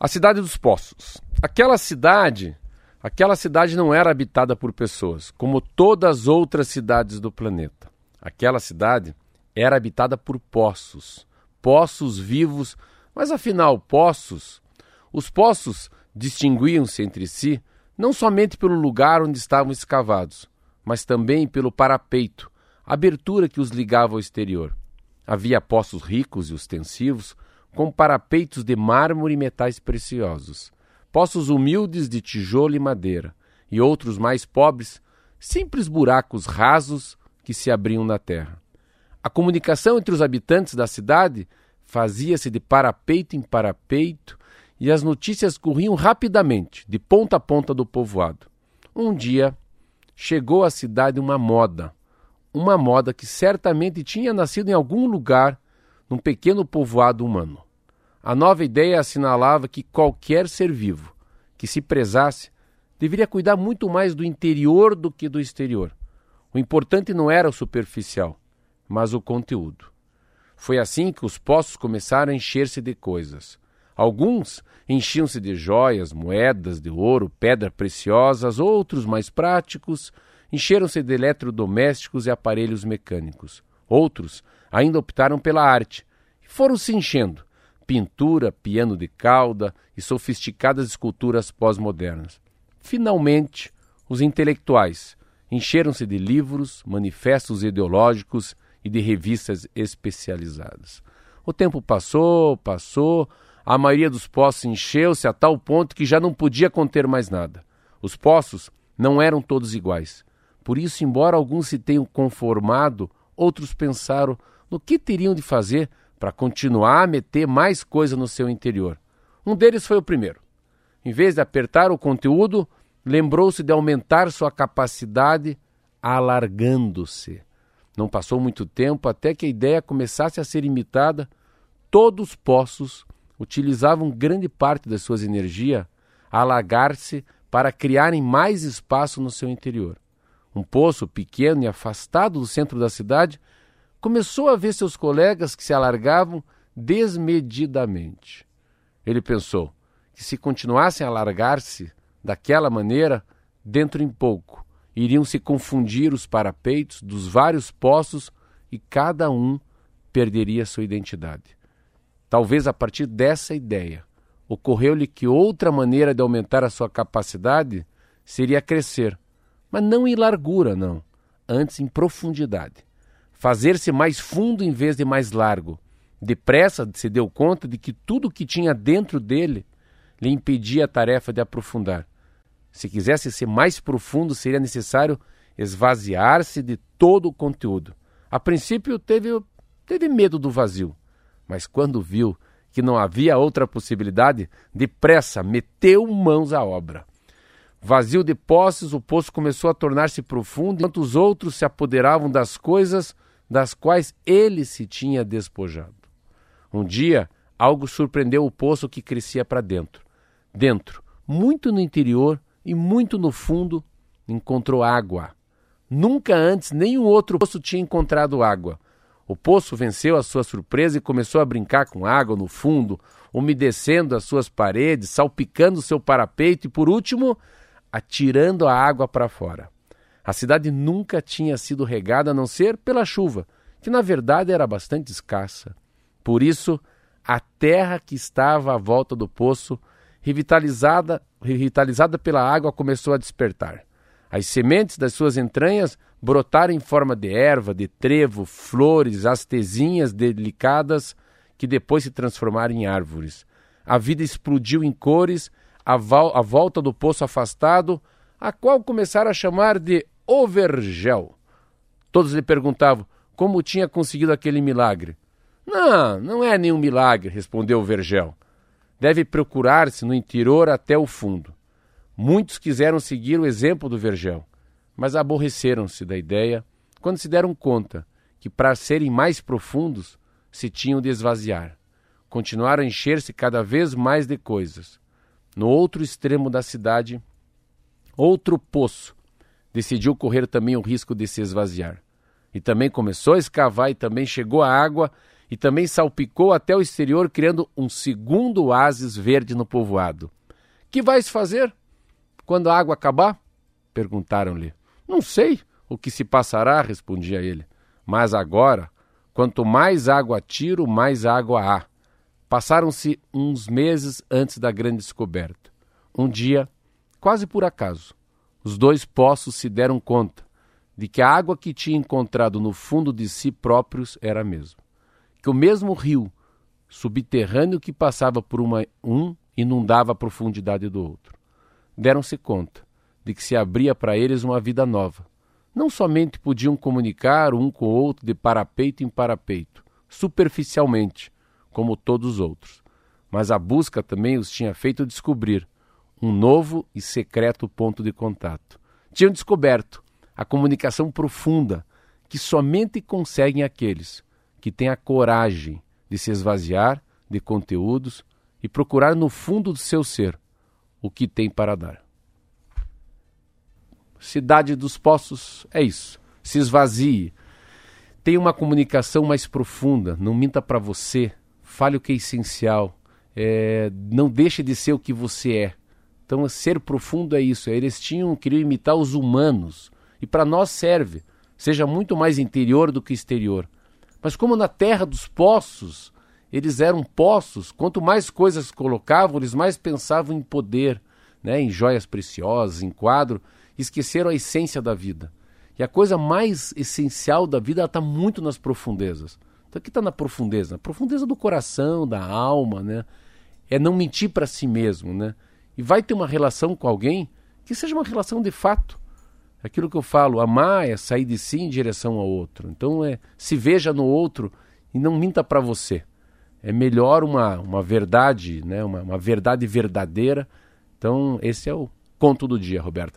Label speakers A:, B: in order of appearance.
A: A cidade dos poços. Aquela cidade, aquela cidade não era habitada por pessoas, como todas as outras cidades do planeta. Aquela cidade era habitada por poços, poços vivos, mas afinal, poços. Os poços distinguiam-se entre si não somente pelo lugar onde estavam escavados, mas também pelo parapeito, abertura que os ligava ao exterior. Havia poços ricos e ostensivos, com parapeitos de mármore e metais preciosos, poços humildes de tijolo e madeira, e outros mais pobres, simples buracos rasos que se abriam na terra. A comunicação entre os habitantes da cidade fazia-se de parapeito em parapeito e as notícias corriam rapidamente, de ponta a ponta do povoado. Um dia chegou à cidade uma moda, uma moda que certamente tinha nascido em algum lugar num pequeno povoado humano. A nova ideia assinalava que qualquer ser vivo que se prezasse deveria cuidar muito mais do interior do que do exterior. O importante não era o superficial, mas o conteúdo. Foi assim que os poços começaram a encher-se de coisas. Alguns enchiam-se de joias, moedas de ouro, pedras preciosas, outros mais práticos, encheram-se de eletrodomésticos e aparelhos mecânicos. Outros ainda optaram pela arte e foram se enchendo. Pintura, piano de cauda e sofisticadas esculturas pós-modernas. Finalmente, os intelectuais encheram-se de livros, manifestos ideológicos e de revistas especializadas. O tempo passou, passou, a maioria dos poços encheu-se a tal ponto que já não podia conter mais nada. Os poços não eram todos iguais. Por isso, embora alguns se tenham conformado, outros pensaram no que teriam de fazer para continuar a meter mais coisa no seu interior. Um deles foi o primeiro. Em vez de apertar o conteúdo, lembrou-se de aumentar sua capacidade alargando-se. Não passou muito tempo até que a ideia começasse a ser imitada. Todos os poços utilizavam grande parte da suas energias a alargar-se para criarem mais espaço no seu interior um poço pequeno e afastado do centro da cidade, começou a ver seus colegas que se alargavam desmedidamente. Ele pensou que se continuassem a alargar-se daquela maneira, dentro em pouco iriam se confundir os parapeitos dos vários poços e cada um perderia sua identidade. Talvez a partir dessa ideia, ocorreu-lhe que outra maneira de aumentar a sua capacidade seria crescer mas não em largura, não, antes em profundidade. Fazer-se mais fundo em vez de mais largo. Depressa se deu conta de que tudo o que tinha dentro dele lhe impedia a tarefa de aprofundar. Se quisesse ser mais profundo, seria necessário esvaziar-se de todo o conteúdo. A princípio teve, teve medo do vazio, mas quando viu que não havia outra possibilidade, depressa meteu mãos à obra. Vazio de posses, o poço começou a tornar-se profundo, enquanto os outros se apoderavam das coisas das quais ele se tinha despojado. Um dia, algo surpreendeu o poço que crescia para dentro. Dentro, muito no interior e muito no fundo, encontrou água. Nunca antes nenhum outro poço tinha encontrado água. O poço venceu a sua surpresa e começou a brincar com água no fundo, umedecendo as suas paredes, salpicando seu parapeito e, por último, atirando a água para fora. A cidade nunca tinha sido regada a não ser pela chuva, que na verdade era bastante escassa. Por isso, a terra que estava à volta do poço, revitalizada, revitalizada pela água, começou a despertar. As sementes das suas entranhas brotaram em forma de erva, de trevo, flores, astezinhas delicadas que depois se transformaram em árvores. A vida explodiu em cores a, a volta do poço afastado, a qual começaram a chamar de Overgel. Todos lhe perguntavam como tinha conseguido aquele milagre. Não, não é nenhum milagre, respondeu Vergel. Deve procurar-se no interior até o fundo. Muitos quiseram seguir o exemplo do Vergel, mas aborreceram-se da ideia quando se deram conta que, para serem mais profundos, se tinham de esvaziar. Continuaram a encher-se cada vez mais de coisas. No outro extremo da cidade, outro poço decidiu correr também o risco de se esvaziar. E também começou a escavar e também chegou a água e também salpicou até o exterior, criando um segundo oásis verde no povoado. Que vais fazer quando a água acabar? Perguntaram-lhe. Não sei o que se passará, respondia ele. Mas agora, quanto mais água tiro, mais água há. Passaram-se uns meses antes da grande descoberta. Um dia, quase por acaso, os dois poços se deram conta de que a água que tinha encontrado no fundo de si próprios era a mesma. Que o mesmo rio subterrâneo que passava por uma, um inundava a profundidade do outro. Deram-se conta de que se abria para eles uma vida nova. Não somente podiam comunicar um com o outro de parapeito em parapeito, superficialmente, como todos os outros, mas a busca também os tinha feito descobrir um novo e secreto ponto de contato. Tinham descoberto a comunicação profunda que somente conseguem aqueles que têm a coragem de se esvaziar de conteúdos e procurar no fundo do seu ser o que tem para dar. Cidade dos Poços é isso. Se esvazie. Tenha uma comunicação mais profunda. Não minta para você. Fale o que é essencial. É, não deixe de ser o que você é. Então, ser profundo é isso. Eles tinham queriam imitar os humanos e para nós serve, seja muito mais interior do que exterior. Mas como na terra dos poços, eles eram poços, quanto mais coisas colocavam, eles mais pensavam em poder, né, em joias preciosas, em quadro, esqueceram a essência da vida. E a coisa mais essencial da vida está muito nas profundezas. Então, o que está na profundeza? Na profundeza do coração, da alma, né? É não mentir para si mesmo, né? E vai ter uma relação com alguém que seja uma relação de fato aquilo que eu falo, amar é sair de si em direção ao outro. Então é se veja no outro e não minta para você. É melhor uma, uma verdade, né? uma, uma verdade verdadeira. Então esse é o conto do dia, Roberto.